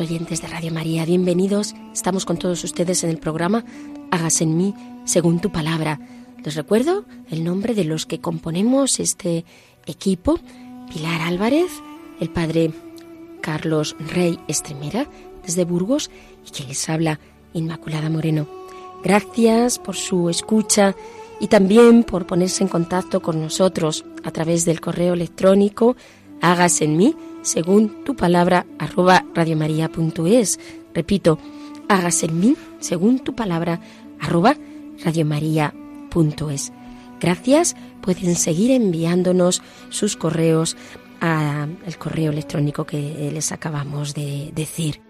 Oyentes de Radio María, bienvenidos. Estamos con todos ustedes en el programa Hágase en mí según tu palabra. Les recuerdo el nombre de los que componemos este equipo. Pilar Álvarez, el padre Carlos Rey Estremera, desde Burgos, y que les habla Inmaculada Moreno. Gracias por su escucha y también por ponerse en contacto con nosotros a través del correo electrónico hágase en mí según tu palabra arroba radiomaria.es. Repito, hágase en mí según tu palabra arroba radiomaria.es. Gracias, pueden seguir enviándonos sus correos al correo electrónico que les acabamos de decir.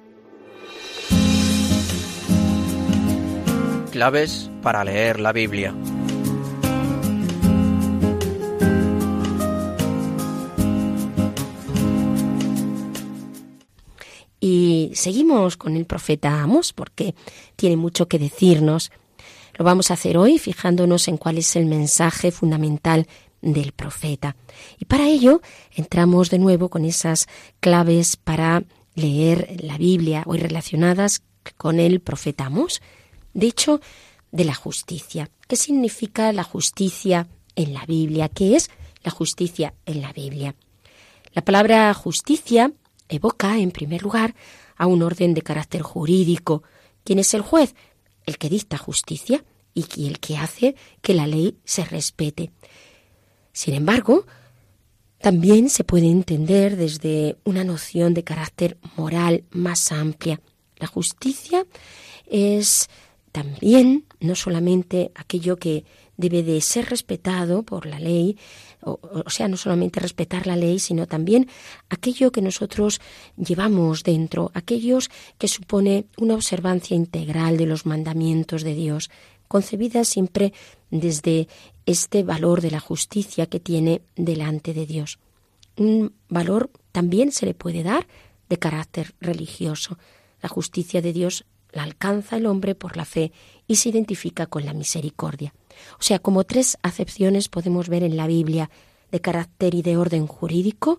Claves para leer la Biblia. Seguimos con el profeta Amos porque tiene mucho que decirnos. Lo vamos a hacer hoy fijándonos en cuál es el mensaje fundamental del profeta. Y para ello entramos de nuevo con esas claves para leer la Biblia, hoy relacionadas con el profeta Amos. De hecho, de la justicia. ¿Qué significa la justicia en la Biblia? ¿Qué es la justicia en la Biblia? La palabra justicia evoca, en primer lugar, a un orden de carácter jurídico. ¿Quién es el juez? El que dicta justicia y el que hace que la ley se respete. Sin embargo, también se puede entender desde una noción de carácter moral más amplia. La justicia es también no solamente aquello que debe de ser respetado por la ley, o, sea, no solamente respetar la ley, sino también aquello que nosotros llevamos dentro, aquellos que supone una observancia integral de los mandamientos de Dios, concebida siempre desde este valor de la justicia que tiene delante de Dios. Un valor también se le puede dar de carácter religioso. La justicia de Dios la alcanza el hombre por la fe y se identifica con la misericordia. O sea, como tres acepciones podemos ver en la Biblia de carácter y de orden jurídico,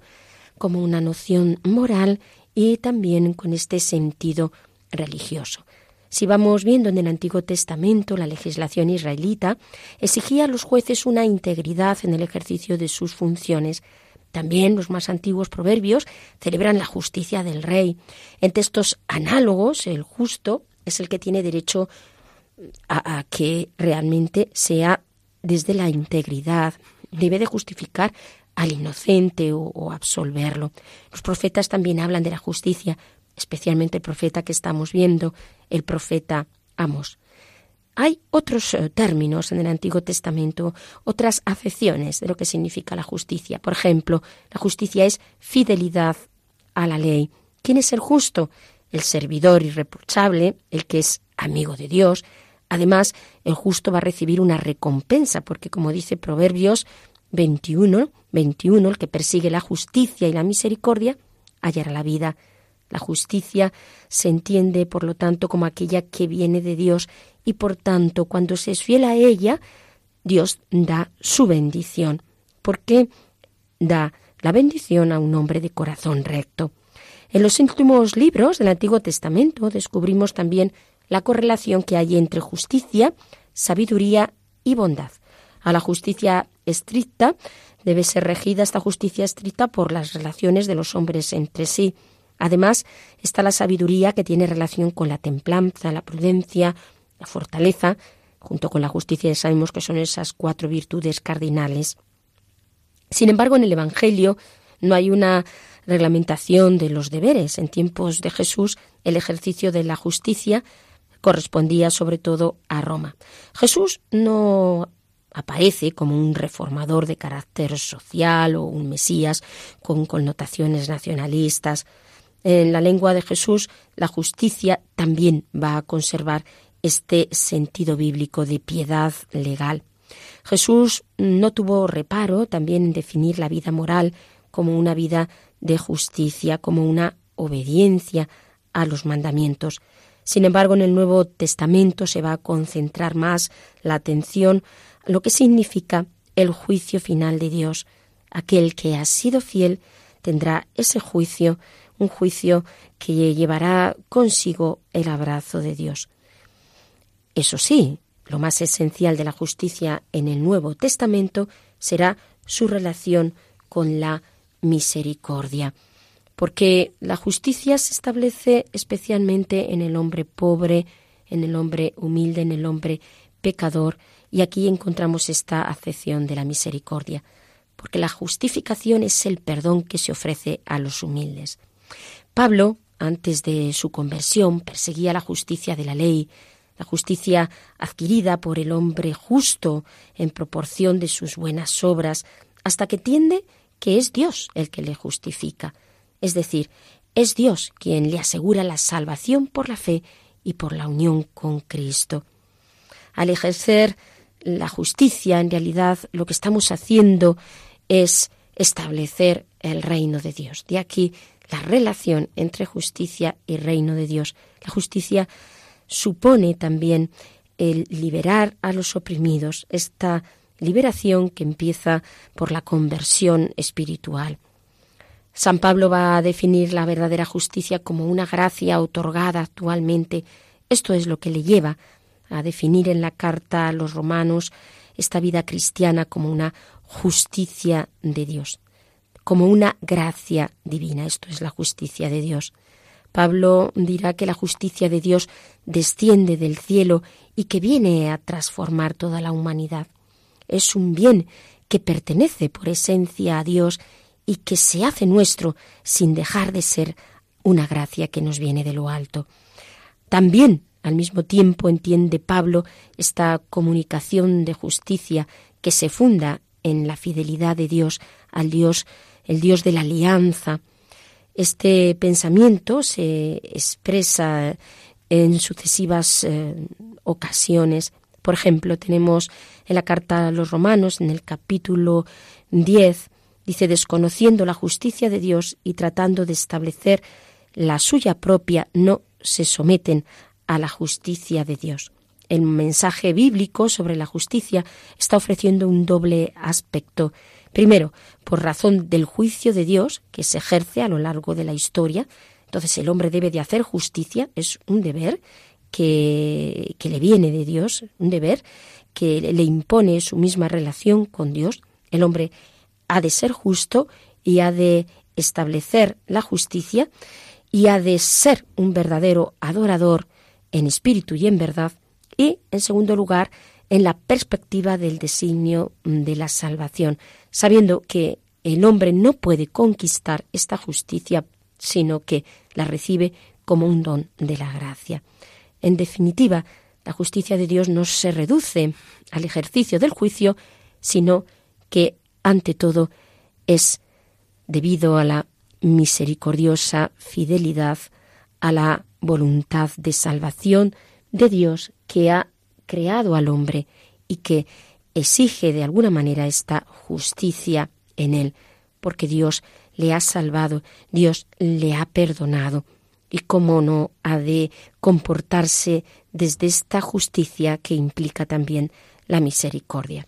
como una noción moral y también con este sentido religioso. Si vamos viendo en el Antiguo Testamento, la legislación israelita exigía a los jueces una integridad en el ejercicio de sus funciones. También los más antiguos proverbios celebran la justicia del rey. En textos análogos, el justo es el que tiene derecho a, que realmente sea desde la integridad. Debe de justificar al inocente o, o, absolverlo. Los profetas también hablan de la justicia, especialmente el profeta que estamos viendo, el profeta Amos. Hay otros uh, términos en el Antiguo Testamento, otras acepciones de lo que significa la justicia. Por ejemplo, la justicia es fidelidad a la ley. ¿Quién es el justo? El servidor irreprochable, el que es amigo de Dios. Además, el justo va a recibir una recompensa, porque como dice Proverbios 21, 21, el que persigue la justicia y la misericordia hallará la vida. La justicia se entiende, por lo tanto, como aquella que viene de Dios y, por tanto, cuando se es fiel a ella, Dios da su bendición. Porque da la bendición a un hombre de corazón recto. En los últimos libros del Antiguo Testamento descubrimos también la correlación que hay entre justicia, sabiduría y bondad. A la justicia estricta debe ser regida esta justicia estricta por las relaciones de los hombres entre sí. Además, está la sabiduría que tiene relación con la templanza, la prudencia, la fortaleza, junto con la justicia sabemos que son esas cuatro virtudes cardinales. Sin embargo, en el Evangelio no hay una reglamentación de los deberes. En tiempos de Jesús, el ejercicio de la justicia correspondía sobre todo a Roma. Jesús no aparece como un reformador de carácter social o un Mesías con connotaciones nacionalistas. En la lengua de Jesús, la justicia también va a conservar este sentido bíblico de piedad legal. Jesús no tuvo reparo también en definir la vida moral como una vida de justicia, como una obediencia a los mandamientos. Sin embargo, en el Nuevo Testamento se va a concentrar más la atención a lo que significa el juicio final de Dios. Aquel que ha sido fiel tendrá ese juicio, un juicio que llevará consigo el abrazo de Dios. Eso sí, lo más esencial de la justicia en el Nuevo Testamento será su relación con la misericordia, porque la justicia se establece especialmente en el hombre pobre, en el hombre humilde, en el hombre pecador, y aquí encontramos esta acepción de la misericordia, porque la justificación es el perdón que se ofrece a los humildes. Pablo, antes de su conversión, perseguía la justicia de la ley, la justicia adquirida por el hombre justo en proporción de sus buenas obras, hasta que tiende que es Dios el que le justifica. Es decir, es Dios quien le asegura la salvación por la fe y por la unión con Cristo. Al ejercer la justicia, en realidad lo que estamos haciendo es establecer el reino de Dios. De aquí la relación entre justicia y reino de Dios. La justicia supone también el liberar a los oprimidos, esta liberación que empieza por la conversión espiritual. San Pablo va a definir la verdadera justicia como una gracia otorgada actualmente. Esto es lo que le lleva a definir en la carta a los romanos esta vida cristiana como una justicia de Dios, como una gracia divina. Esto es la justicia de Dios. Pablo dirá que la justicia de Dios desciende del cielo y que viene a transformar toda la humanidad. Es un bien que pertenece por esencia a Dios y que se hace nuestro sin dejar de ser una gracia que nos viene de lo alto. También, al mismo tiempo, entiende Pablo esta comunicación de justicia que se funda en la fidelidad de Dios al Dios, el Dios de la alianza, este pensamiento se expresa en sucesivas eh, ocasiones. Por ejemplo, tenemos en la carta a los romanos, en el capítulo 10, dice, desconociendo la justicia de Dios y tratando de establecer la suya propia, no se someten a la justicia de Dios. El mensaje bíblico sobre la justicia está ofreciendo un doble aspecto Primero, por razón del juicio de Dios que se ejerce a lo largo de la historia. Entonces el hombre debe de hacer justicia, es un deber que, que le viene de Dios, un deber que le impone su misma relación con Dios. El hombre ha de ser justo y ha de establecer la justicia y ha de ser un verdadero adorador en espíritu y en verdad. Y, en segundo lugar, en la perspectiva del designio de la salvación, sabiendo que el hombre no puede conquistar esta justicia, sino que la recibe como un don de la gracia. En definitiva, la justicia de Dios no se reduce al ejercicio del juicio, sino que, ante todo, es debido a la misericordiosa fidelidad a la voluntad de salvación de Dios que ha creado al hombre y que exige de alguna manera esta justicia en él, porque Dios le ha salvado, Dios le ha perdonado. Y cómo no ha de comportarse desde esta justicia que implica también la misericordia.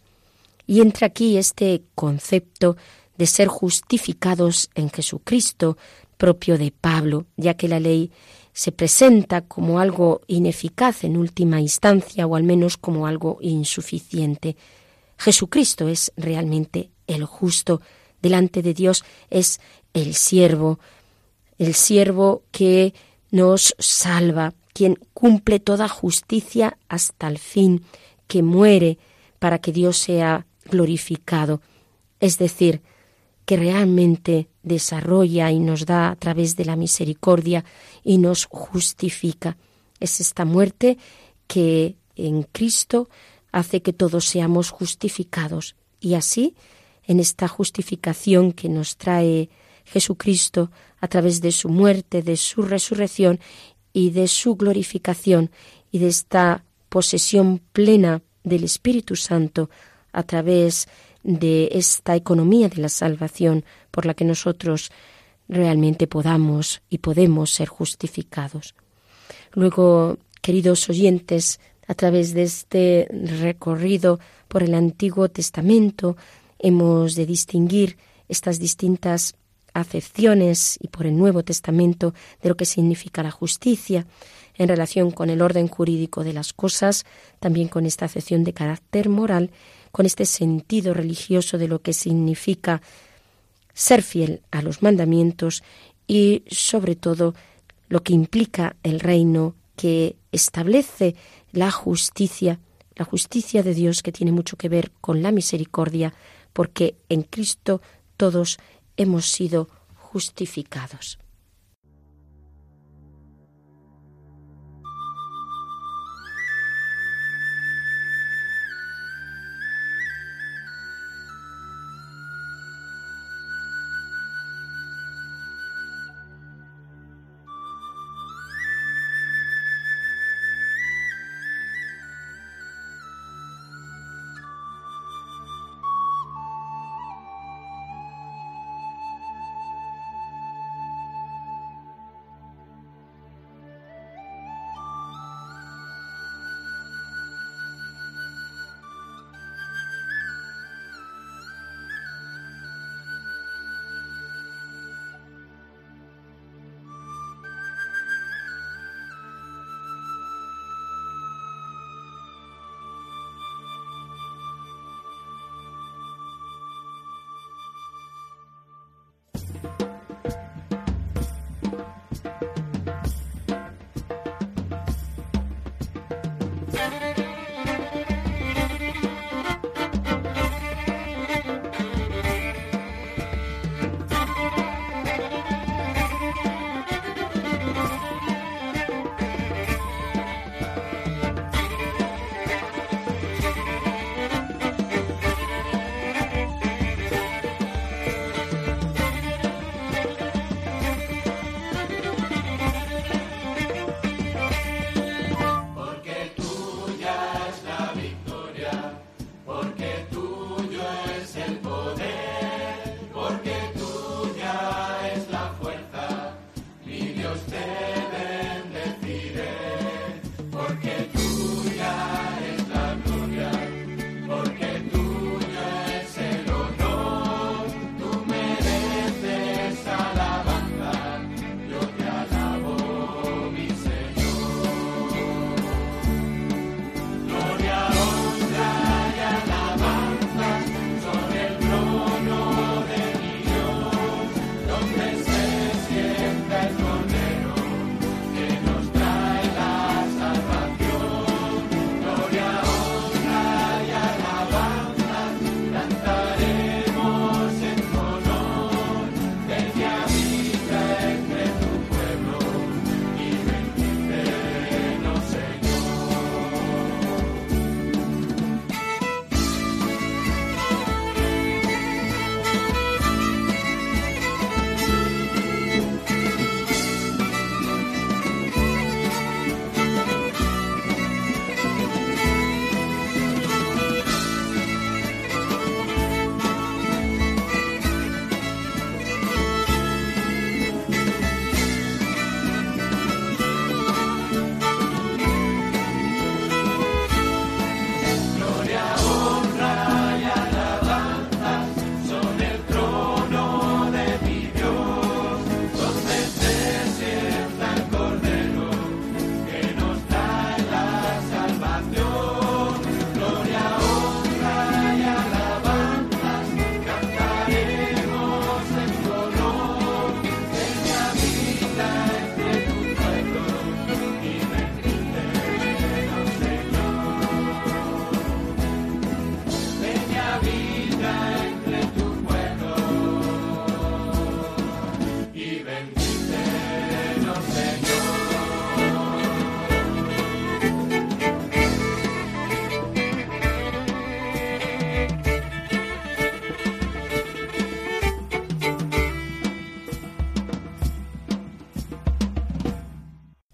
Y entra aquí este concepto de ser justificados en Jesucristo, propio de Pablo, ya que la ley se presenta como algo ineficaz en última instancia o al menos como algo insuficiente. Jesucristo es realmente el justo delante de Dios, es el siervo, el siervo que nos salva, quien cumple toda justicia hasta el fin, que muere para que Dios sea glorificado. Es decir, que realmente desarrolla y nos da a través de la misericordia y nos justifica. Es esta muerte que en Cristo hace que todos seamos justificados. Y así, en esta justificación que nos trae Jesucristo a través de su muerte, de su resurrección y de su glorificación y de esta posesión plena del Espíritu Santo a través de esta economía de la salvación por la que nosotros realmente podamos y podemos ser justificados. Luego, queridos oyentes, a través de este recorrido por el Antiguo Testamento, hemos de distinguir estas distintas acepciones y por el Nuevo Testamento de lo que significa la justicia en relación con el orden jurídico de las cosas, también con esta acepción de carácter moral con este sentido religioso de lo que significa ser fiel a los mandamientos y sobre todo lo que implica el reino que establece la justicia, la justicia de Dios que tiene mucho que ver con la misericordia, porque en Cristo todos hemos sido justificados.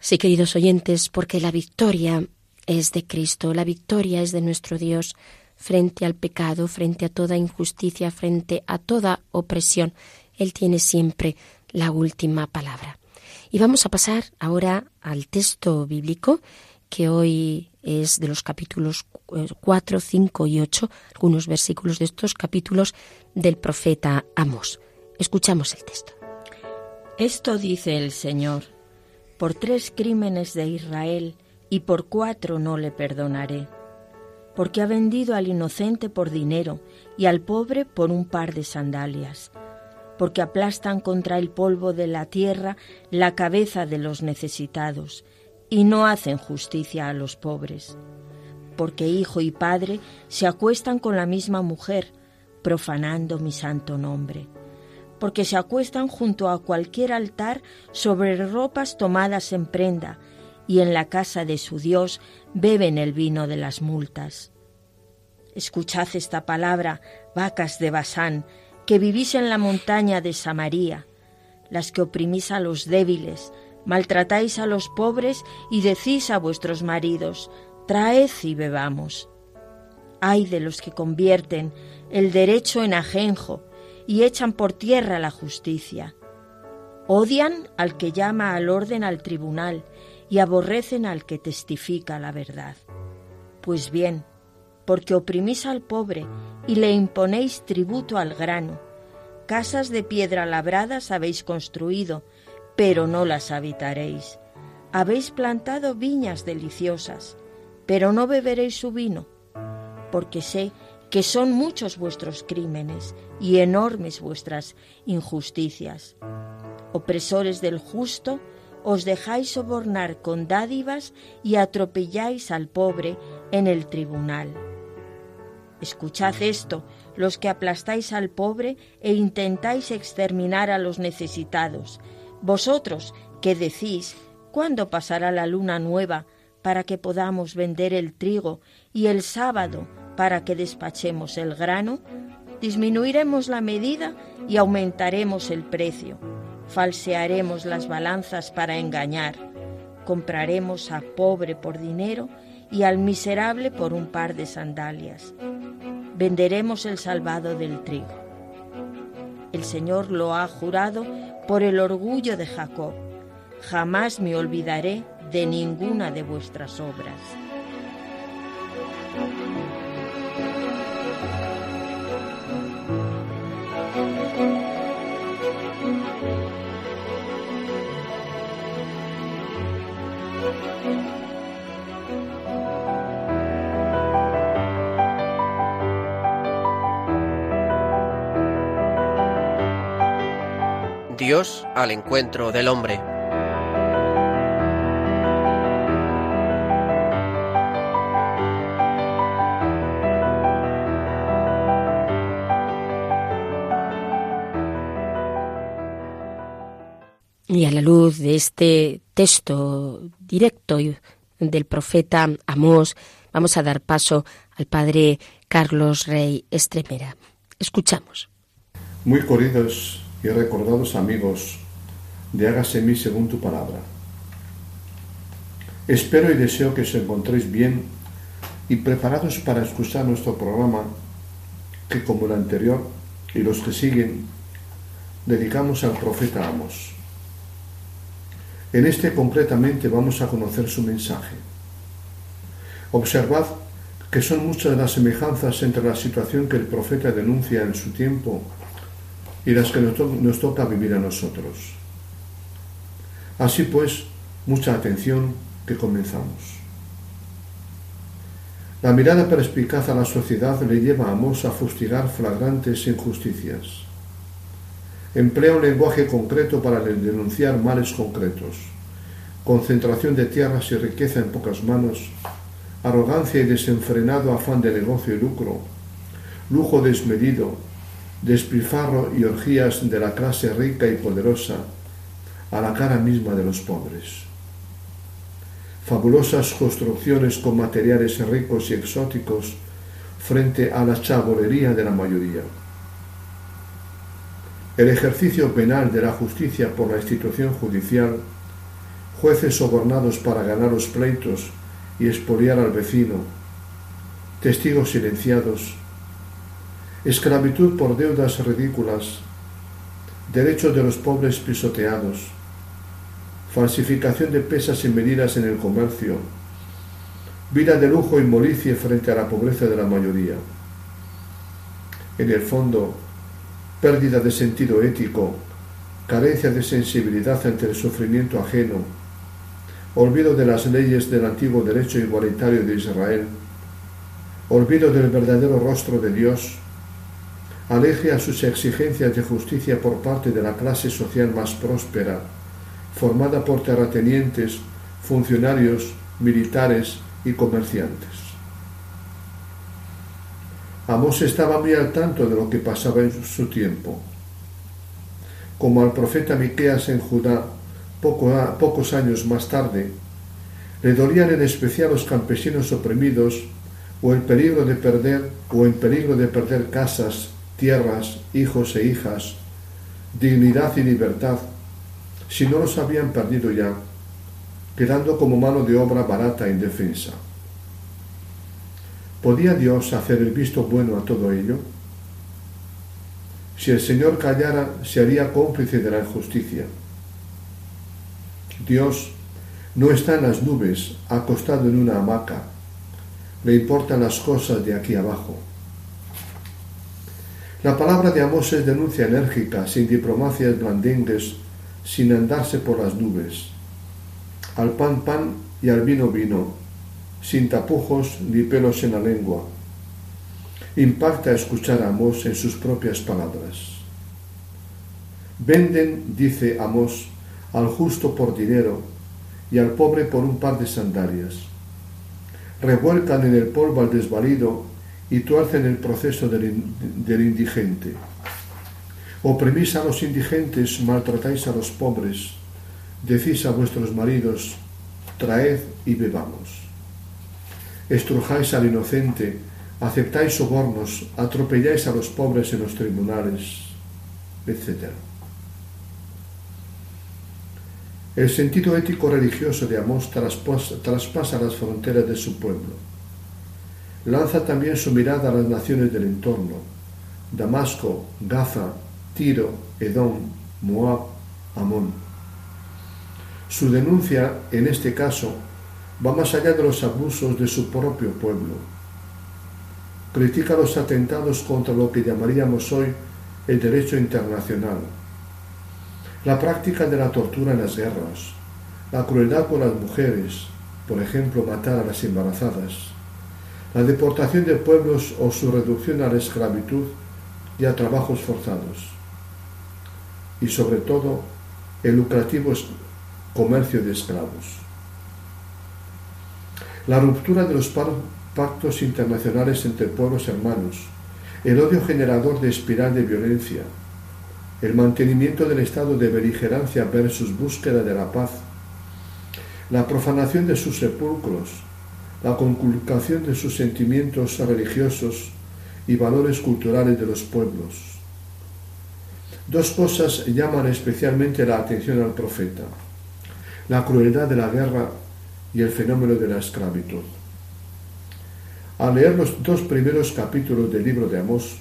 Sí, queridos oyentes, porque la victoria es de Cristo, la victoria es de nuestro Dios frente al pecado, frente a toda injusticia, frente a toda opresión. Él tiene siempre la última palabra. Y vamos a pasar ahora al texto bíblico que hoy es de los capítulos 4, eh, 5 y 8, algunos versículos de estos capítulos del profeta Amos. Escuchamos el texto. Esto dice el Señor, por tres crímenes de Israel y por cuatro no le perdonaré, porque ha vendido al inocente por dinero y al pobre por un par de sandalias, porque aplastan contra el polvo de la tierra la cabeza de los necesitados y no hacen justicia a los pobres, porque hijo y padre se acuestan con la misma mujer, profanando mi santo nombre, porque se acuestan junto a cualquier altar sobre ropas tomadas en prenda, y en la casa de su Dios beben el vino de las multas. Escuchad esta palabra, vacas de Basán, que vivís en la montaña de Samaría, las que oprimís a los débiles, maltratáis a los pobres y decís a vuestros maridos, traed y bebamos. Ay de los que convierten el derecho en ajenjo y echan por tierra la justicia. Odian al que llama al orden al tribunal y aborrecen al que testifica la verdad. Pues bien, porque oprimís al pobre y le imponéis tributo al grano, casas de piedra labradas habéis construido, pero no las habitaréis. Habéis plantado viñas deliciosas, pero no beberéis su vino, porque sé que son muchos vuestros crímenes y enormes vuestras injusticias. Opresores del justo, os dejáis sobornar con dádivas y atropelláis al pobre en el tribunal. Escuchad esto, los que aplastáis al pobre e intentáis exterminar a los necesitados, vosotros que decís, ¿cuándo pasará la luna nueva para que podamos vender el trigo y el sábado para que despachemos el grano? Disminuiremos la medida y aumentaremos el precio. Falsearemos las balanzas para engañar. Compraremos a pobre por dinero y al miserable por un par de sandalias. Venderemos el salvado del trigo. El Señor lo ha jurado por el orgullo de Jacob. Jamás me olvidaré de ninguna de vuestras obras. Dios al encuentro del hombre. Y a la luz de este texto directo del profeta Amós, vamos a dar paso al padre Carlos Rey Estremera. Escuchamos. Muy queridos y recordados amigos de Hágase mí según tu palabra. Espero y deseo que os encontréis bien y preparados para escuchar nuestro programa que como el anterior y los que siguen dedicamos al profeta Amos. En este concretamente vamos a conocer su mensaje. Observad que son muchas las semejanzas entre la situación que el profeta denuncia en su tiempo y las que nos, toca vivir a nosotros. Así pues, mucha atención que comenzamos. La mirada perspicaz a la sociedad le lleva a Amos a fustigar flagrantes injusticias. Emplea un lenguaje concreto para denunciar males concretos. Concentración de tierras y riqueza en pocas manos, arrogancia y desenfrenado afán de negocio y lucro, lujo desmedido, despilfarro y orgías de la clase rica y poderosa a la cara misma de los pobres. Fabulosas construcciones con materiales ricos y exóticos frente a la chabolería de la mayoría. El ejercicio penal de la justicia por la institución judicial jueces sobornados para ganar los pleitos y expoliar al vecino, testigos silenciados, esclavitud por deudas ridículas, derechos de los pobres pisoteados, falsificación de pesas y medidas en el comercio, vida de lujo y molicie frente a la pobreza de la mayoría. En el fondo, pérdida de sentido ético, carencia de sensibilidad ante el sufrimiento ajeno, olvido de las leyes del antiguo derecho igualitario de Israel, olvido del verdadero rostro de Dios, aleje a sus exigencias de justicia por parte de la clase social más próspera, formada por terratenientes, funcionarios, militares y comerciantes. Amós estaba muy al tanto de lo que pasaba en su tiempo. Como al profeta Miqueas en Judá, pocos años más tarde, le dolían en especial los campesinos oprimidos o el peligro de perder o en peligro de perder casas, tierras, hijos e hijas, dignidad y libertad, si no los habían perdido ya, quedando como mano de obra barata e indefensa. ¿Podía Dios hacer el visto bueno a todo ello? Si el Señor callara, se haría cómplice de la injusticia. Dios no está en las nubes, acostado en una hamaca. Le importan las cosas de aquí abajo. La palabra de Amós es denuncia enérgica, sin diplomacias blandengues, sin andarse por las nubes. Al pan pan y al vino vino, sin tapujos ni pelos en la lengua. Impacta escuchar a Amós en sus propias palabras. Venden, dice Amós, al justo por dinero y al pobre por un par de sandalias. Revuelcan en el polvo al desvalido y tuercen el proceso del, del indigente. Oprimís a los indigentes, maltratáis a los pobres, decís a vuestros maridos, traed y bebamos. Estrujáis al inocente, aceptáis sobornos, atropelláis a los pobres en los tribunales, etc. El sentido ético religioso de Amós traspasa las fronteras de su pueblo. Lanza también su mirada a las naciones del entorno, Damasco, Gaza, Tiro, Edom, Moab, Amón. Su denuncia, en este caso, va más allá de los abusos de su propio pueblo. Critica los atentados contra lo que llamaríamos hoy el derecho internacional, la práctica de la tortura en las guerras, la crueldad con las mujeres, por ejemplo, matar a las embarazadas, la deportación de pueblos o su reducción a la esclavitud y a trabajos forzados, y sobre todo el lucrativo comercio de esclavos. La ruptura de los pactos internacionales entre pueblos hermanos, el odio generador de espiral de violencia, el mantenimiento del estado de beligerancia versus búsqueda de la paz, la profanación de sus sepulcros, la conculcación de sus sentimientos religiosos y valores culturales de los pueblos. Dos cosas llaman especialmente la atención al profeta, la crueldad de la guerra y el fenómeno de la esclavitud. Al leer los dos primeros capítulos del libro de Amós,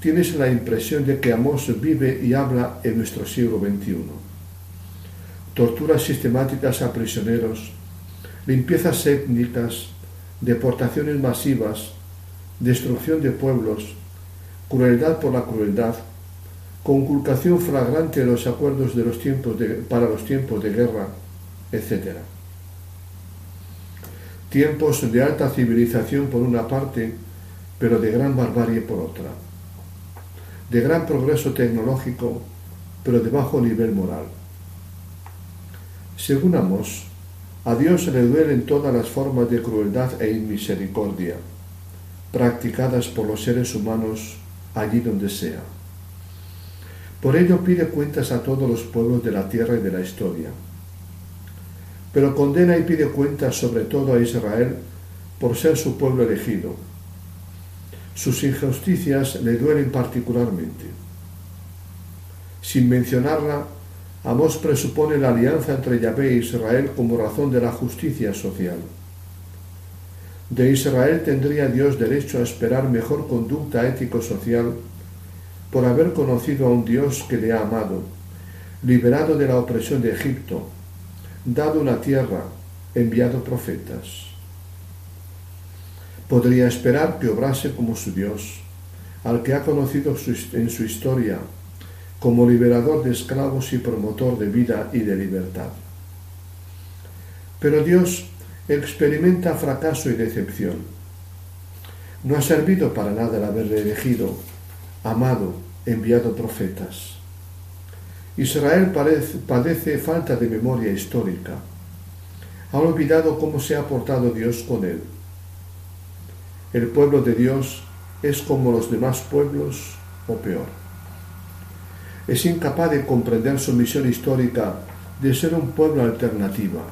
tienes la impresión de que Amós vive y habla en nuestro siglo XXI. Torturas sistemáticas a prisioneros, limpiezas étnicas, deportaciones masivas, destrucción de pueblos, crueldad por la crueldad, conculcación flagrante de los acuerdos de los tiempos para los tiempos de guerra, etc. Tiempos de alta civilización por una parte, pero de gran barbarie por otra de gran progreso tecnológico, pero de bajo nivel moral. Según Amos, a Dios le duelen todas las formas de crueldad e inmisericordia, practicadas por los seres humanos allí donde sea. Por ello pide cuentas a todos los pueblos de la tierra y de la historia. Pero condena y pide cuentas sobre todo a Israel por ser su pueblo elegido, sus injusticias le duelen particularmente. Sin mencionarla, Amós presupone la alianza entre Yahvé e Israel como razón de la justicia social. De Israel tendría Dios derecho a esperar mejor conducta ético-social por haber conocido a un Dios que le ha amado, liberado de la opresión de Egipto, dado una tierra, enviado profetas. Podría esperar que obrase como su Dios, al que ha conocido en su historia como liberador de esclavos y promotor de vida y de libertad. Pero Dios experimenta fracaso y decepción. No ha servido para nada el haberle elegido, amado, enviado profetas. Israel padece falta de memoria histórica. Ha olvidado cómo se ha portado Dios con él. El pueblo de Dios es como los demás pueblos o peor es incapaz de comprender su misión histórica de ser un pueblo alternativa,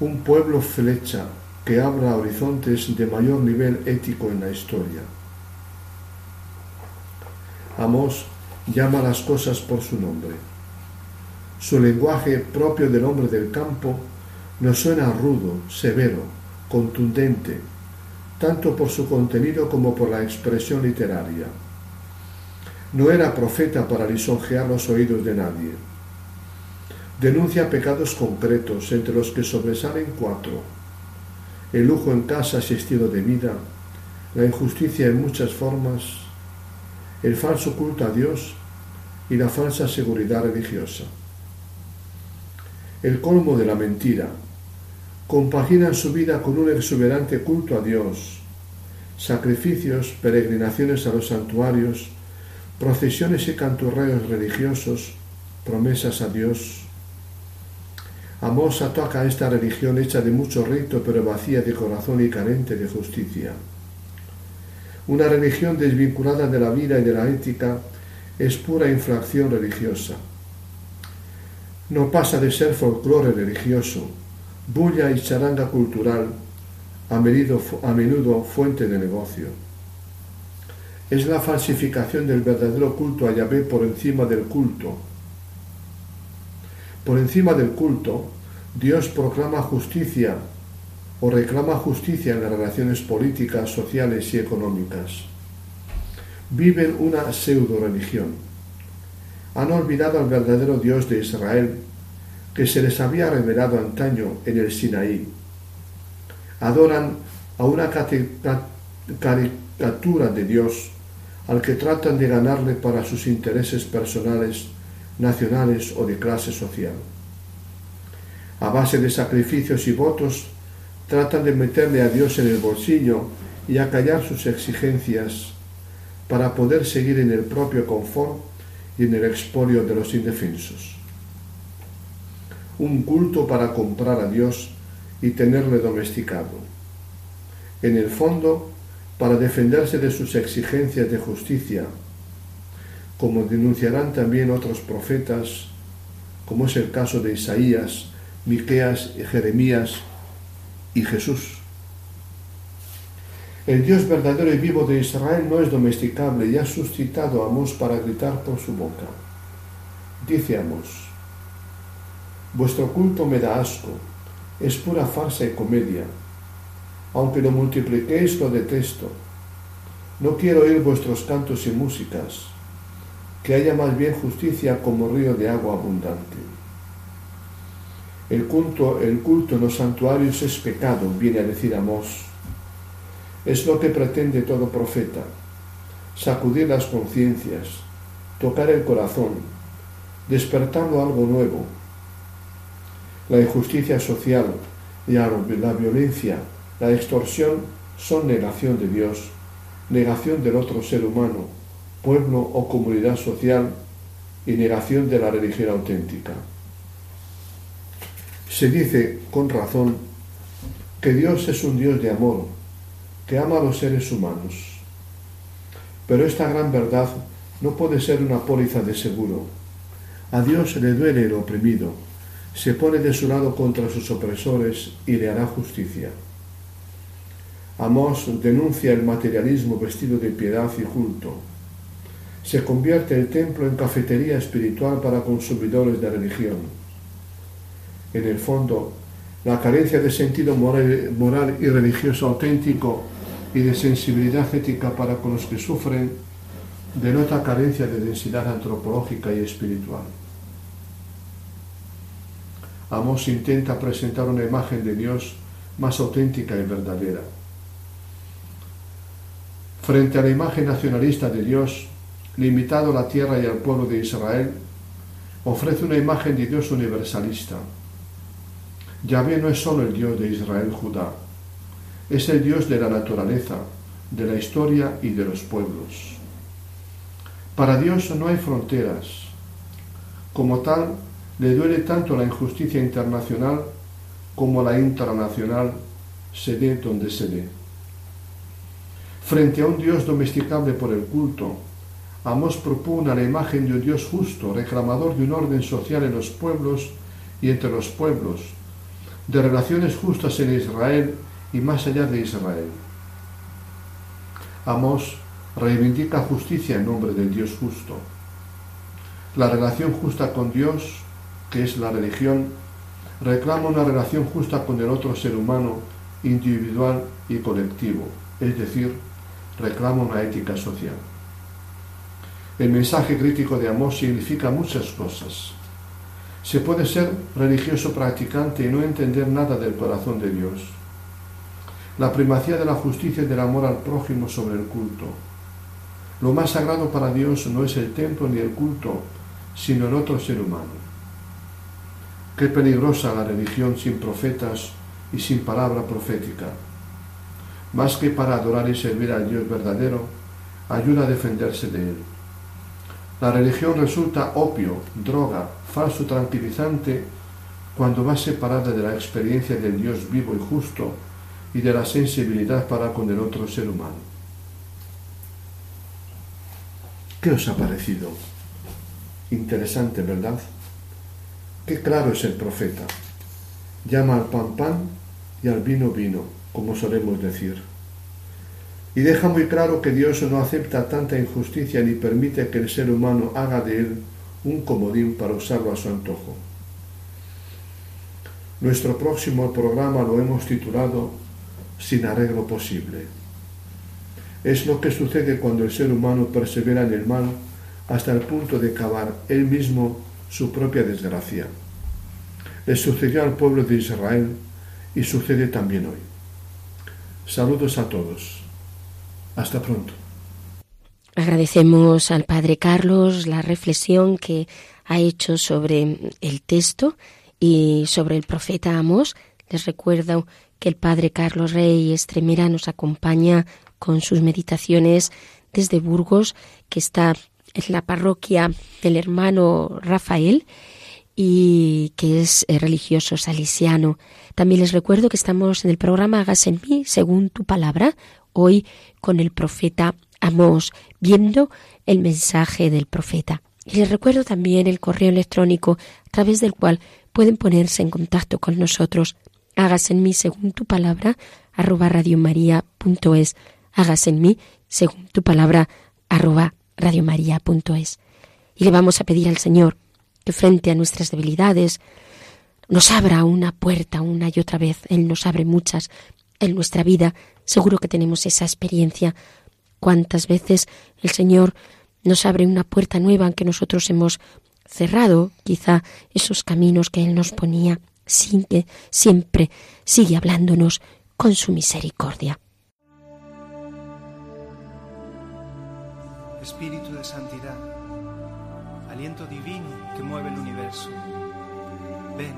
un pueblo flecha que abra horizontes de mayor nivel ético en la historia. Amós llama las cosas por su nombre. Su lenguaje propio del hombre del campo nos suena rudo, severo, contundente, tanto por su contenido como por la expresión literaria no era profeta para lisonjear los oídos de nadie. Denuncia pecados concretos, entre los que sobresalen cuatro. El lujo en casas y estilo de vida, la injusticia en muchas formas, el falso culto a Dios y la falsa seguridad religiosa. El colmo de la mentira. Compaginan su vida con un exuberante culto a Dios, sacrificios, peregrinaciones a los santuarios, procesiones y canturreos religiosos, promesas a Dios. Amós ataca esta religión hecha de mucho rito pero vacía de corazón y carente de justicia. Una religión desvinculada de la vida y de la ética es pura infracción religiosa. No pasa de ser folclore religioso, bulla y charanga cultural, a menudo fuente de negocio es la falsificación del verdadero culto a Yahvé por encima del culto. Por encima del culto, Dios proclama justicia o reclama justicia en las relaciones políticas, sociales y económicas. Viven una pseudo religión. Han olvidado al verdadero Dios de Israel que se les había revelado antaño en el Sinaí. Adoran a una caricatura de Dios al que tratan de ganarle para sus intereses personales, nacionales o de clase social. A base de sacrificios y votos, tratan de meterle a Dios en el bolsillo y acallar sus exigencias para poder seguir en el propio confort y en el expolio de los indefensos. Un culto para comprar a Dios y tenerle domesticado. En el fondo, para defenderse de sus exigencias de justicia, como denunciarán también otros profetas, como es el caso de Isaías, Miqueas, Jeremías y Jesús. El Dios verdadero y vivo de Israel no es domesticable y ha suscitado a Amós para gritar por su boca. Dice Amós, vuestro culto me da asco, es pura farsa y comedia aunque lo multipliquéis, lo detesto. No quiero oír vuestros cantos y músicas, que haya más bien justicia como río de agua abundante. El culto, el culto en los santuarios es pecado, viene a decir Amós. Es lo que pretende todo profeta, sacudir las conciencias, tocar el corazón, despertarlo algo nuevo. La injusticia social y la violencia la extorsión son negación de Dios, negación del otro ser humano, pueblo o comunidad social y negación de la religión auténtica. Se dice con razón que Dios es un Dios de amor, que ama a los seres humanos. Pero esta gran verdad no puede ser una póliza de seguro. A Dios le duele el oprimido, se pone de su lado contra sus opresores y le hará justicia. Amós denuncia el materialismo vestido de piedad y culto. se convierte el templo en cafetería espiritual para consumidores de religión. En el fondo, la carencia de sentido moral, y religioso auténtico y de sensibilidad ética para con los que sufren denota carencia de densidad antropológica y espiritual. Amos intenta presentar una imagen de Dios más auténtica y verdadera. Frente a la imagen nacionalista de Dios, limitado a la tierra y al pueblo de Israel, ofrece una imagen de Dios universalista. Yahvé no es solo el Dios de Israel Judá, es el Dios de la naturaleza, de la historia y de los pueblos. Para Dios no hay fronteras. Como tal, le duele tanto la injusticia internacional como la internacional, se dé donde se dé. Frente a un Dios domesticable por el culto, Amos propone la imagen de un Dios justo, reclamador de un orden social en los pueblos y entre los pueblos, de relaciones justas en Israel y más allá de Israel. Amos reivindica justicia en nombre del Dios justo. La relación justa con Dios, que es la religión, reclama una relación justa con el otro ser humano, individual y colectivo, es decir, reclama una ética social. El mensaje crítico de Amós significa muchas cosas. Se puede ser religioso practicante y no entender nada del corazón de Dios. La primacía de la justicia y del amor al prójimo sobre el culto. Lo más sagrado para Dios no es el templo ni el culto, sino el otro ser humano. Qué peligrosa la religión sin profetas y sin palabra profética. Más que para adorar y servir al Dios verdadero, ayuda a defenderse de él. La religión resulta opio, droga, falso tranquilizante cuando va separada de la experiencia del Dios vivo y justo y de la sensibilidad para con el otro ser humano. ¿Qué os ha parecido? Interesante, ¿verdad? Qué claro es el profeta. Llama al pan pan y al vino vino, como solemos decir y deja muy claro que Dios no acepta tanta injusticia ni permite que el ser humano haga de él un comodín para usarlo a su antojo. Nuestro próximo programa lo hemos titulado Sin arreglo posible. Es lo que sucede cuando el ser humano persevera en el mal hasta el punto de cavar él mismo su propia desgracia. Le sucedió al pueblo de Israel y sucede también hoy. Saludos a todos. Hasta pronto. Agradecemos al Padre Carlos la reflexión que ha hecho sobre el texto y sobre el profeta Amos. Les recuerdo que el Padre Carlos Rey Estremera nos acompaña con sus meditaciones desde Burgos, que está en la parroquia del hermano Rafael y que es eh, religioso salesiano. También les recuerdo que estamos en el programa Hagas en mí según tu palabra, hoy con el profeta Amós, viendo el mensaje del profeta. Y les recuerdo también el correo electrónico a través del cual pueden ponerse en contacto con nosotros. Hágase en mí según tu palabra, arroba radiomaria.es. Hágase en mí según tu palabra, arroba radiomaria.es. Y le vamos a pedir al Señor que frente a nuestras debilidades nos abra una puerta una y otra vez. Él nos abre muchas en nuestra vida Seguro que tenemos esa experiencia. Cuántas veces el Señor nos abre una puerta nueva que nosotros hemos cerrado, quizá esos caminos que Él nos ponía, sin que siempre sigue hablándonos con su misericordia. Espíritu de santidad, aliento divino que mueve el universo, ven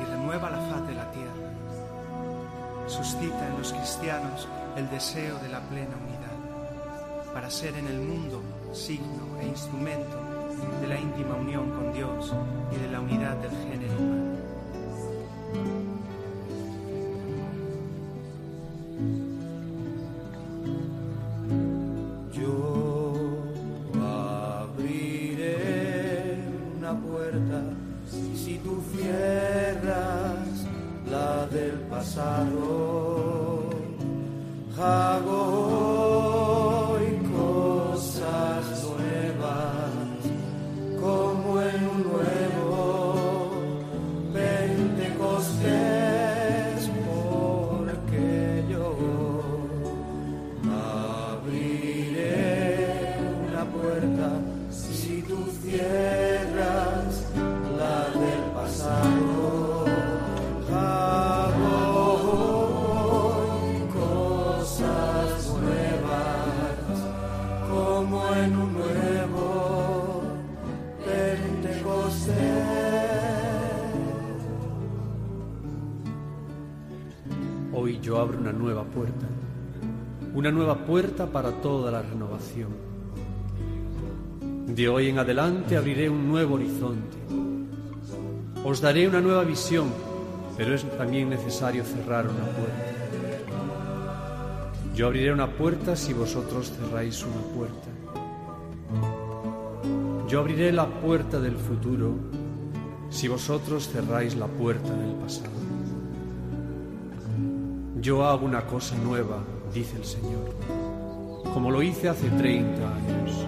y renueva la faz de la tierra suscita en los cristianos el deseo de la plena unidad, para ser en el mundo signo e instrumento de la íntima unión con Dios y de la unidad del género humano. Puerta para toda la renovación. De hoy en adelante abriré un nuevo horizonte. Os daré una nueva visión, pero es también necesario cerrar una puerta. Yo abriré una puerta si vosotros cerráis una puerta. Yo abriré la puerta del futuro si vosotros cerráis la puerta del pasado. Yo hago una cosa nueva, dice el Señor, como lo hice hace 30 años.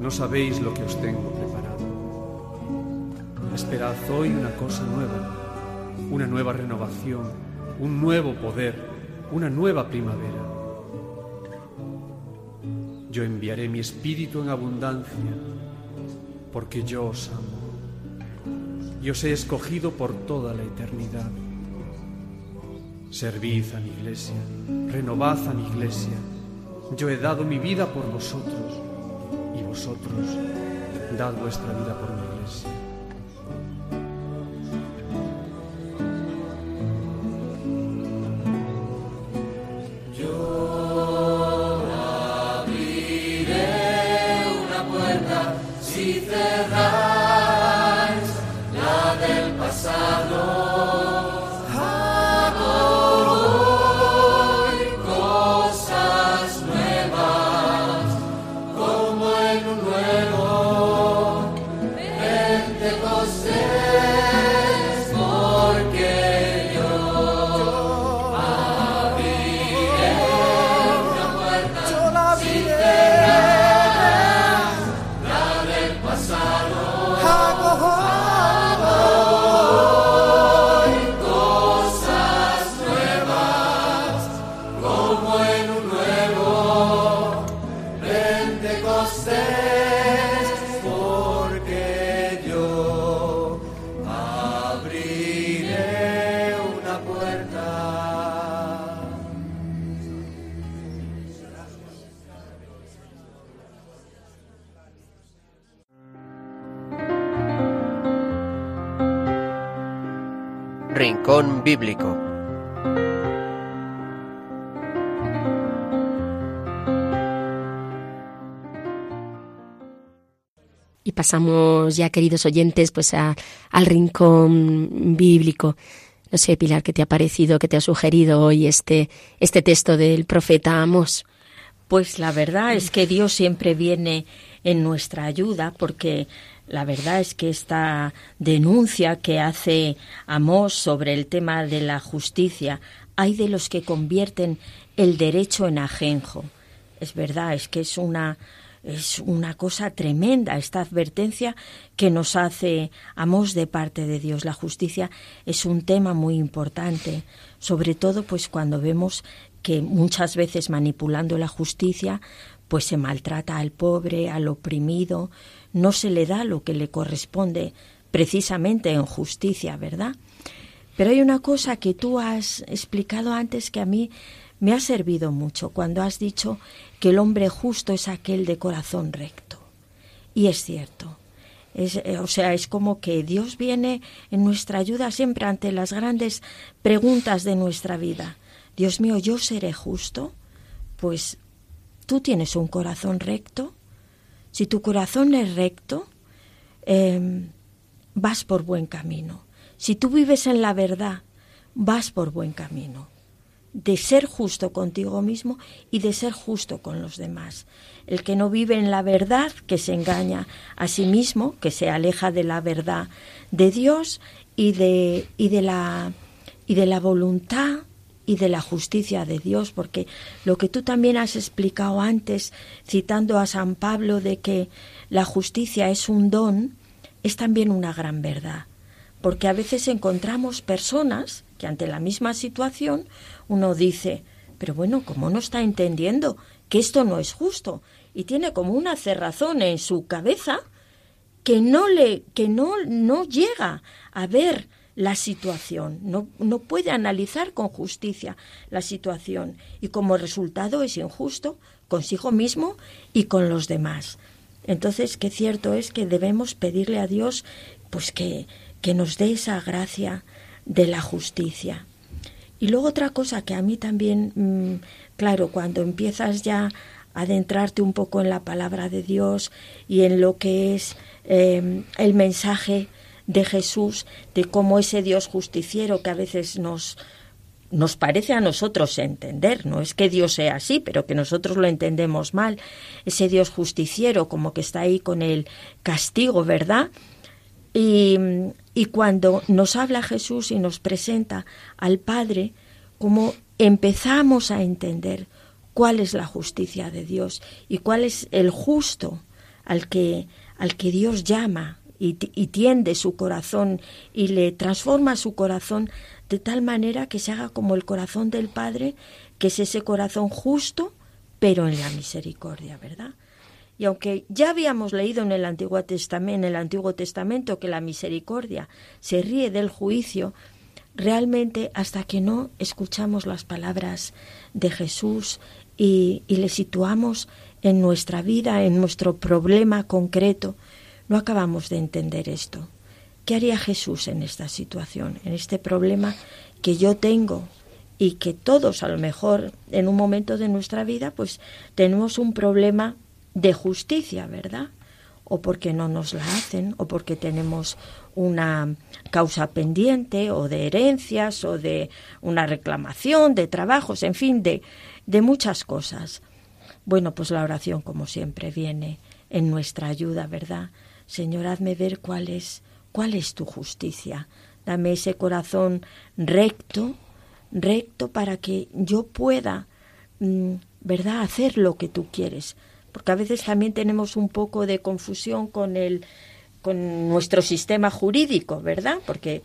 No sabéis lo que os tengo preparado. Esperad hoy una cosa nueva, una nueva renovación, un nuevo poder, una nueva primavera. Yo enviaré mi espíritu en abundancia, porque yo os amo y os he escogido por toda la eternidad. Servid a mi iglesia, renovad a mi iglesia. Yo he dado mi vida por vosotros y vosotros dad vuestra vida por mi iglesia. Rincón Bíblico. Y pasamos ya, queridos oyentes, pues a- al rincón bíblico. No sé, Pilar, ¿qué te ha parecido, qué te ha sugerido hoy este, este texto del profeta Amos? Pues la verdad es que Dios siempre viene en nuestra ayuda porque la verdad es que esta denuncia que hace Amós sobre el tema de la justicia, hay de los que convierten el derecho en ajenjo. Es verdad, es que es una es una cosa tremenda esta advertencia que nos hace Amós de parte de Dios. La justicia es un tema muy importante, sobre todo pues cuando vemos que muchas veces manipulando la justicia pues se maltrata al pobre, al oprimido, no se le da lo que le corresponde precisamente en justicia, ¿verdad? Pero hay una cosa que tú has explicado antes que a mí me ha servido mucho cuando has dicho que el hombre justo es aquel de corazón recto. Y es cierto. Es, eh, o sea, es como que Dios viene en nuestra ayuda siempre ante las grandes preguntas de nuestra vida. Dios mío, ¿yo seré justo? Pues tú tienes un corazón recto. Si tu corazón es recto, eh, vas por buen camino. Si tú vives en la verdad, vas por buen camino de ser justo contigo mismo y de ser justo con los demás. El que no vive en la verdad, que se engaña a sí mismo, que se aleja de la verdad de Dios y de, y de, la, y de la voluntad y de la justicia de Dios, porque lo que tú también has explicado antes, citando a San Pablo de que la justicia es un don, es también una gran verdad, porque a veces encontramos personas que ante la misma situación uno dice, pero bueno, ¿cómo no está entendiendo que esto no es justo? Y tiene como una cerrazón en su cabeza que no le, que no, no llega a ver la situación, no, no puede analizar con justicia la situación y como resultado es injusto consigo mismo y con los demás. Entonces, qué cierto es que debemos pedirle a Dios pues que, que nos dé esa gracia de la justicia. Y luego otra cosa que a mí también, mm, claro, cuando empiezas ya a adentrarte un poco en la palabra de Dios y en lo que es eh, el mensaje de Jesús, de cómo ese Dios justiciero que a veces nos, nos parece a nosotros entender, no es que Dios sea así, pero que nosotros lo entendemos mal, ese Dios justiciero como que está ahí con el castigo, ¿verdad? Y, y cuando nos habla Jesús y nos presenta al Padre, como empezamos a entender cuál es la justicia de Dios y cuál es el justo al que, al que Dios llama y, tiende su corazón y le transforma su corazón de tal manera que se haga como el corazón del Padre, que es ese corazón justo, pero en la misericordia, ¿verdad? Y aunque ya habíamos leído en el Antiguo Testamento, en el Antiguo Testamento que la misericordia se ríe del juicio, realmente hasta que no escuchamos las palabras de Jesús y le situamos en nuestra vida, en nuestro problema concreto, no acabamos de entender esto. ¿Qué haría Jesús en esta situación, en este problema que yo tengo y que todos a lo mejor en un momento de nuestra vida pues tenemos un problema de justicia, ¿verdad? O porque no nos la hacen, o porque tenemos una causa pendiente, o de herencias, o de una reclamación, de trabajos, en fin, de, de muchas cosas. Bueno, pues la oración, como siempre, viene en nuestra ayuda, ¿verdad? Señor, hazme ver cuál es ¿Cuál es tu justicia? Dame ese corazón recto, recto para que yo pueda, mm, ¿verdad?, hacer lo que tú quieres. Porque a veces también tenemos un poco de confusión con el con nuestro sistema jurídico, ¿verdad? Porque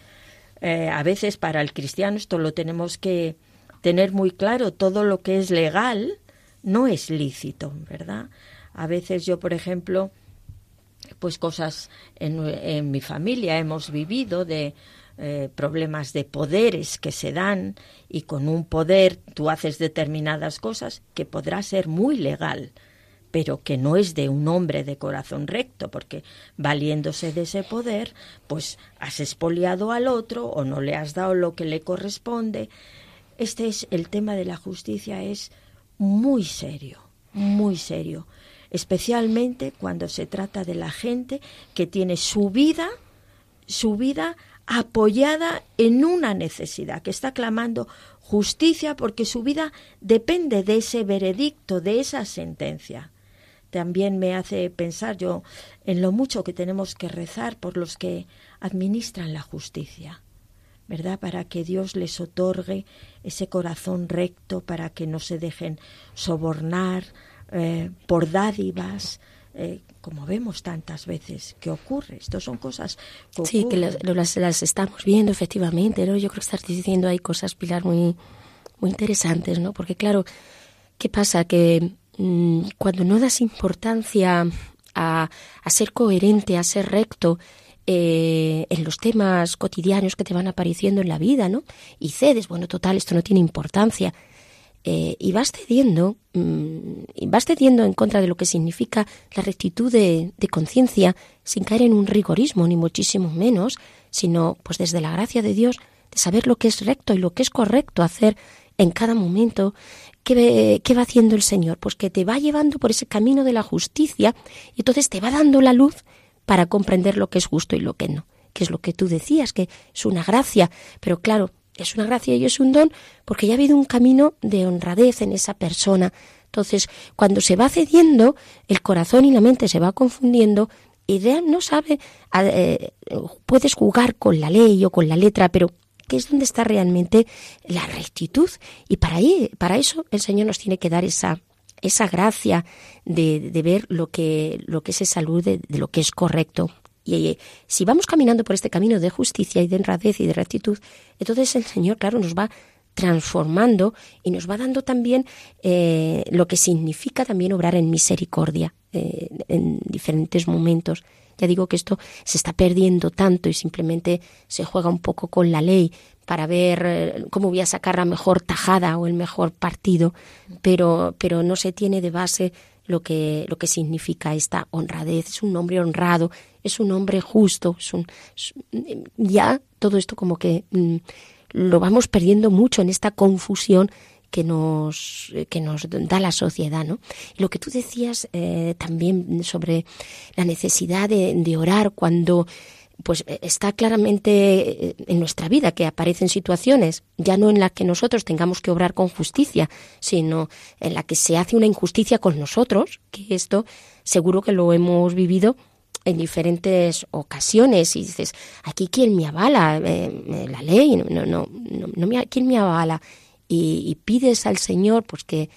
eh, a veces para el cristiano esto lo tenemos que tener muy claro, todo lo que es legal no es lícito, ¿verdad? A veces yo, por ejemplo, pues cosas en, mi familia hemos vivido de eh, problemas de poderes que se dan y con un poder tú haces determinadas cosas que podrá ser muy legal pero que no es de un hombre de corazón recto, porque valiéndose de ese poder, pues has expoliado al otro o no le has dado lo que le corresponde. Este es el tema de la justicia es muy serio, muy serio especialmente cuando se trata de la gente que tiene su vida, su vida apoyada en una necesidad, que está clamando justicia porque su vida depende de ese veredicto, de esa sentencia. También me hace pensar yo en lo mucho que tenemos que rezar por los que administran la justicia, ¿verdad? Para que Dios les otorgue ese corazón recto, para que no se dejen sobornar, eh, por dádivas, eh, como vemos tantas veces que ocurre. Esto son cosas que Sí, que las, las, estamos viendo efectivamente, ¿no? Yo creo que estás diciendo hay cosas, Pilar, muy, muy interesantes, ¿no? Porque claro, ¿qué pasa? Que mm, cuando no das importancia a, a, ser coherente, a ser recto, eh, en los temas cotidianos que te van apareciendo en la vida, ¿no? Y cedes, bueno, total, esto no tiene importancia. Eh, y vas cediendo, mm, y vas cediendo en contra de lo que significa la rectitud de, conciencia, sin caer en un rigorismo, ni muchísimo menos, sino pues desde la gracia de Dios, de saber lo que es recto y lo que es correcto hacer en cada momento. ¿Qué, ¿Qué va haciendo el Señor? Pues que te va llevando por ese camino de la justicia y entonces te va dando la luz para comprender lo que es justo y lo que no que es lo que tú decías, que es una gracia, pero claro, es una gracia y es un don porque ya ha habido un camino de honradez en esa persona. Entonces, cuando se va cediendo, el corazón y la mente se va confundiendo y no sabe, eh, puedes jugar con la ley o con la letra, pero ¿qué es donde está realmente la rectitud? Y para, ahí, para eso el Señor nos tiene que dar esa, esa gracia de, ver lo que, lo que es esa luz de lo que es correcto. Y eh, si vamos caminando por este camino de justicia y de honradez y de rectitud, entonces el Señor, claro, nos va transformando y nos va dando también eh, lo que significa también obrar en misericordia eh, en diferentes momentos. Ya digo que esto se está perdiendo tanto y simplemente se juega un poco con la ley para ver cómo voy a sacar la mejor tajada o el mejor partido, pero, pero no se tiene de base lo que, lo que significa esta honradez. Es un hombre honrado, es un hombre justo, es un, ya todo esto como que mm, lo vamos perdiendo mucho en esta confusión que nos, que nos da la sociedad, ¿no? Lo que tú decías eh, también sobre la necesidad de, de orar cuando pues está claramente eh, en nuestra vida que aparecen situaciones ya no en las que nosotros tengamos que obrar con justicia, sino en la que se hace una injusticia con nosotros, que esto seguro que lo hemos vivido en diferentes ocasiones y dices, aquí quién me avala, eh, la ley, no, no, no, no me, quién me avala y, y pides al Señor pues que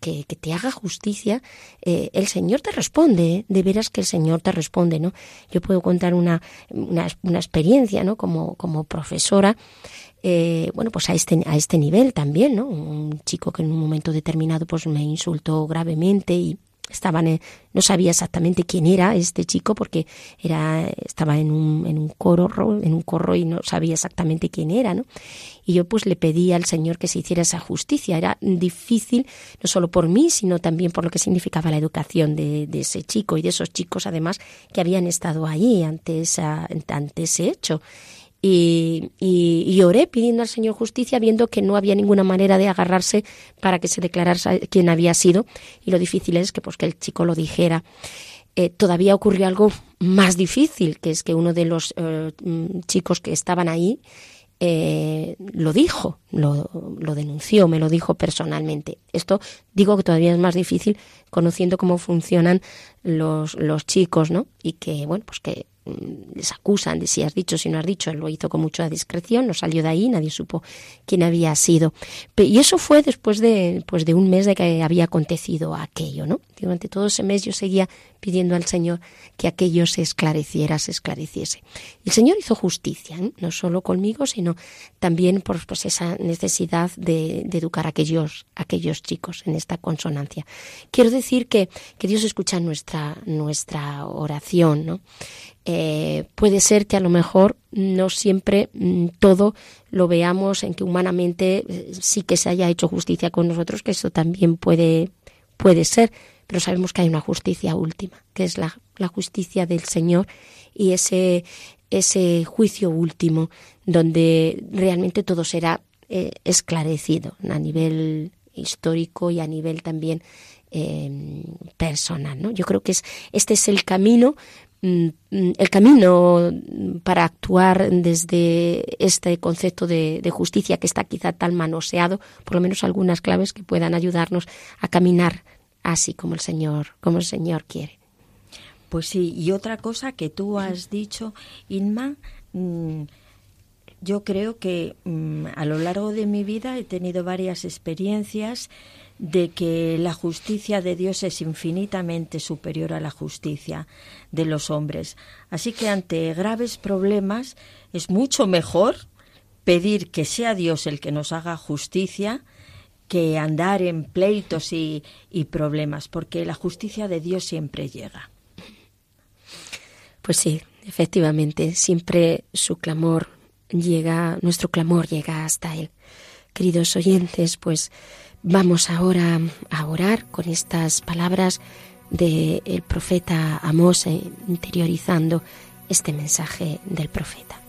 que, te haga justicia, eh, el Señor te responde, ¿eh? de veras que el Señor te responde, ¿no? Yo puedo contar una, una, una experiencia, ¿no? Como, como profesora, eh, bueno, pues a este, a este nivel también, ¿no? Un chico que en un momento determinado pues me insultó gravemente y estaban no sabía exactamente quién era este chico porque era estaba en un, en un coro en un corro y no sabía exactamente quién era no y yo pues le pedí al señor que se hiciera esa justicia. Era difícil no solo por mí sino también por lo que significaba la educación de, de ese chico y de esos chicos además que habían estado ahí ante esa ante ese hecho y, y, oré pidiendo al Señor justicia, viendo que no había ninguna manera de agarrarse para que se declarase quién había sido. Y lo difícil es que, pues, que el chico lo dijera. Eh, todavía ocurrió algo más difícil, que es que uno de los eh, mm, chicos que estaban ahí eh, lo dijo, lo, lo, denunció, me lo dijo personalmente. Esto digo que todavía es más difícil conociendo cómo funcionan los, los chicos, ¿no? Y que, bueno, pues que les acusan de si has dicho, si no has dicho, él lo hizo con mucha discreción, no salió de ahí, nadie supo quién había sido. Y eso fue después de, pues de un mes de que había acontecido aquello, ¿no? Durante todo ese mes yo seguía pidiendo al Señor que aquello se esclareciera, se esclareciese. El Señor hizo justicia, ¿eh? no solo conmigo, sino también por pues, esa necesidad de, educar a aquellos, aquellos chicos en esta consonancia. Quiero decir que, que Dios escucha nuestra, nuestra oración, ¿no? Eh, puede ser que a lo mejor no siempre mm, todo lo veamos en que humanamente eh, sí que se haya hecho justicia con nosotros, que eso también puede, puede ser, pero sabemos que hay una justicia última, que es la, la justicia del Señor y ese, ese juicio último donde realmente todo será eh, esclarecido a nivel histórico y a nivel también personal. ¿no? Yo creo que es, este es el camino el camino para actuar desde este concepto de, justicia que está quizá tan manoseado, por lo menos algunas claves que puedan ayudarnos a caminar así como el Señor, como el Señor quiere. Pues sí, y otra cosa que tú has dicho, Inma, mm, yo creo que mm, a lo largo de mi vida he tenido varias experiencias de que la justicia de Dios es infinitamente superior a la justicia de los hombres. Así que ante graves problemas es mucho mejor pedir que sea Dios el que nos haga justicia que andar en pleitos y, problemas, porque la justicia de Dios siempre llega. Pues sí, efectivamente, siempre su clamor llega, nuestro clamor llega hasta Él. Queridos oyentes, pues Vamos ahora a orar con estas palabras del profeta Amós, eh, interiorizando este mensaje del profeta.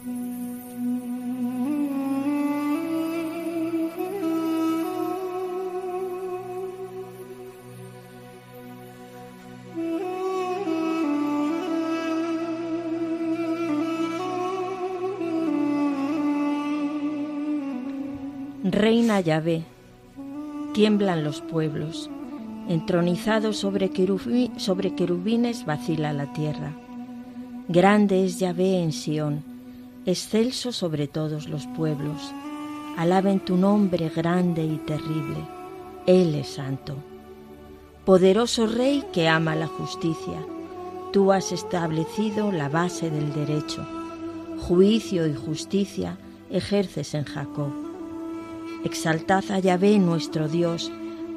Reina Yahvé tiemblan los pueblos. Entronizado sobre, querubines vacila la tierra. Grande es Yahvé en Sión, excelso sobre todos los pueblos. Alaben tu nombre grande y terrible. Él es santo. Poderoso Rey que ama la justicia, tú has establecido la base del derecho. Juicio y justicia ejerces en Jacob. Exaltad a Yahvé nuestro Dios,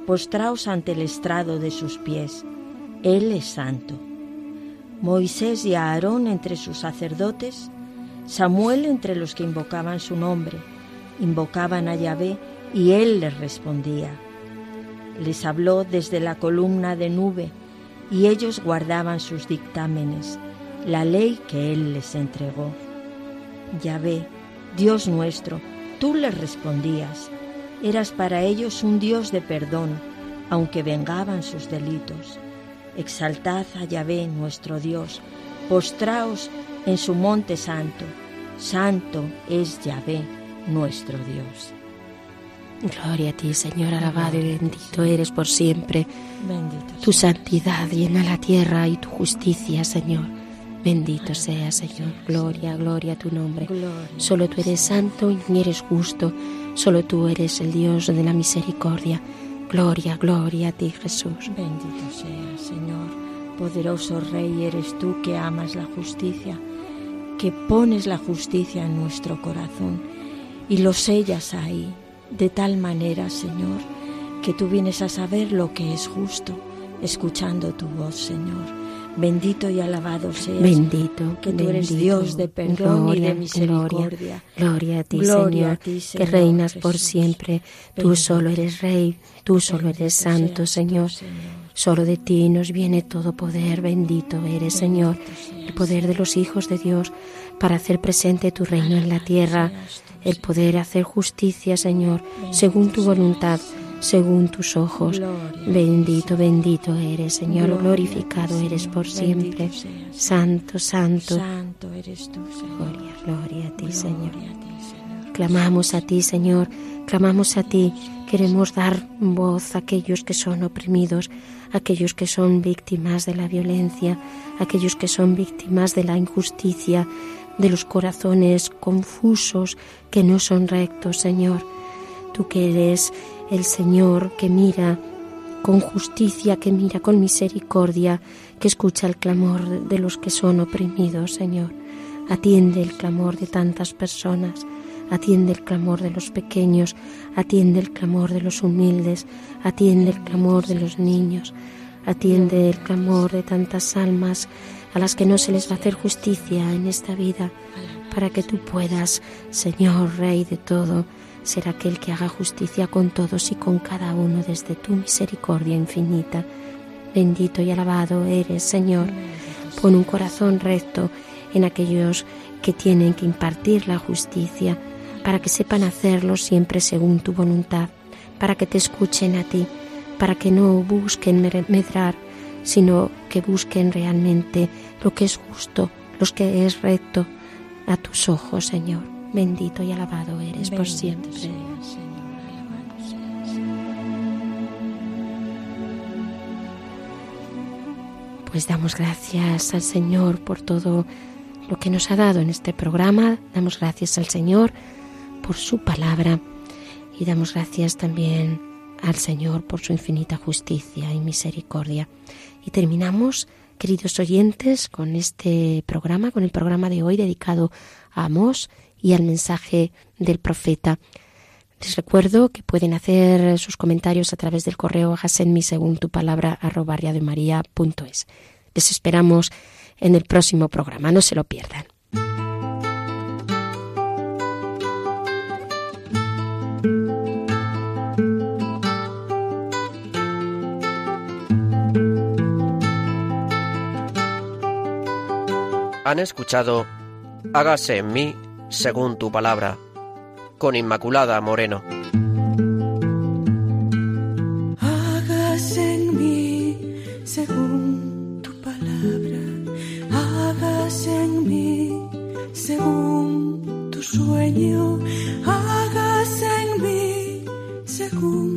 postraos ante el estrado de sus pies. Él es santo. Moisés y Aarón entre sus sacerdotes, Samuel entre los que invocaban su nombre, invocaban a Yahvé y él les respondía. Les habló desde la columna de nube y ellos guardaban sus dictámenes, la ley que él les entregó. Yahvé, Dios nuestro, tú les respondías. Eras para ellos un Dios de perdón, aunque vengaban sus delitos. Exaltad a Yahvé nuestro Dios, postraos en su monte santo. Santo es Yahvé nuestro Dios. Gloria a ti, Señor, alabado y bendito eres por siempre. Bendito Tu santidad llena la tierra y tu justicia, Señor. Bendito sea, Señor. Gloria, gloria a tu nombre. Solo tú eres santo y eres justo. Solo tú eres el Dios de la misericordia. Gloria, gloria a ti, Jesús. Bendito sea, Señor. Poderoso Rey eres tú que amas la justicia, que pones la justicia en nuestro corazón y lo sellas ahí, de tal manera, Señor, que tú vienes a saber lo que es justo, escuchando tu voz, Señor. Bendito y alabado seas. Bendito, que tú eres. Dios de perdón y Gloria, de misericordia. Gloria, gloria a ti, Gloria Señor, a ti, que reinas por siempre. Tú solo eres Rey, tú solo eres Santo, tú, Señor. Solo de ti nos viene todo poder. Bendito eres, Señor, seas. el poder de los hijos de Dios para hacer presente tu reino en la tierra, el poder hacer justicia, Señor, según tu voluntad, según tus ojos. Bendito, bendito eres, Señor, glorificado eres por siempre. Santo, santo. Santo eres tú, Señor. Gloria. Gloria a ti, Señor. Clamamos a ti, Señor, clamamos a ti. Queremos dar voz a aquellos que son oprimidos, a aquellos que son víctimas de la violencia, a aquellos que son víctimas de la injusticia, de los corazones confusos que no son rectos, Señor. Tú que eres el Señor que mira con justicia, que mira con misericordia, que escucha el clamor de los que son oprimidos, Señor. Atiende el clamor de tantas personas, atiende el clamor de los pequeños, atiende el clamor de los humildes, atiende el clamor de los niños, atiende el clamor de tantas almas a las que no se les va a hacer justicia en esta vida, para que tú puedas, Señor, Rey de todo, ser aquel que haga justicia con todos y con cada uno desde tu misericordia infinita. Bendito y alabado eres, Señor. Pon un corazón recto en aquellos que tienen que impartir la justicia, para que sepan hacerlo siempre según tu voluntad, para que te escuchen a ti, para que no busquen medrar, sino que busquen realmente lo que es justo, lo que es recto a tus ojos, Señor. Bendito y alabado eres por siempre. Señor, alabado. Pues damos gracias al Señor por todo lo que nos ha dado en este programa. Damos gracias al Señor por su palabra y damos gracias también al Señor por su infinita justicia y misericordia. Y terminamos, queridos oyentes, con este programa, con el programa de hoy dedicado a Amós y al mensaje del profeta. Les recuerdo que pueden hacer sus comentarios a través del correo hágasenmi según tu palabra arroba radiomaria.es. Les esperamos en el próximo programa, no se lo pierdan. Han escuchado Hágase en mí según tu palabra, con Inmaculada Moreno. Hágase en mí según tu palabra, hágase en mí según tu sueño, hágase en mí según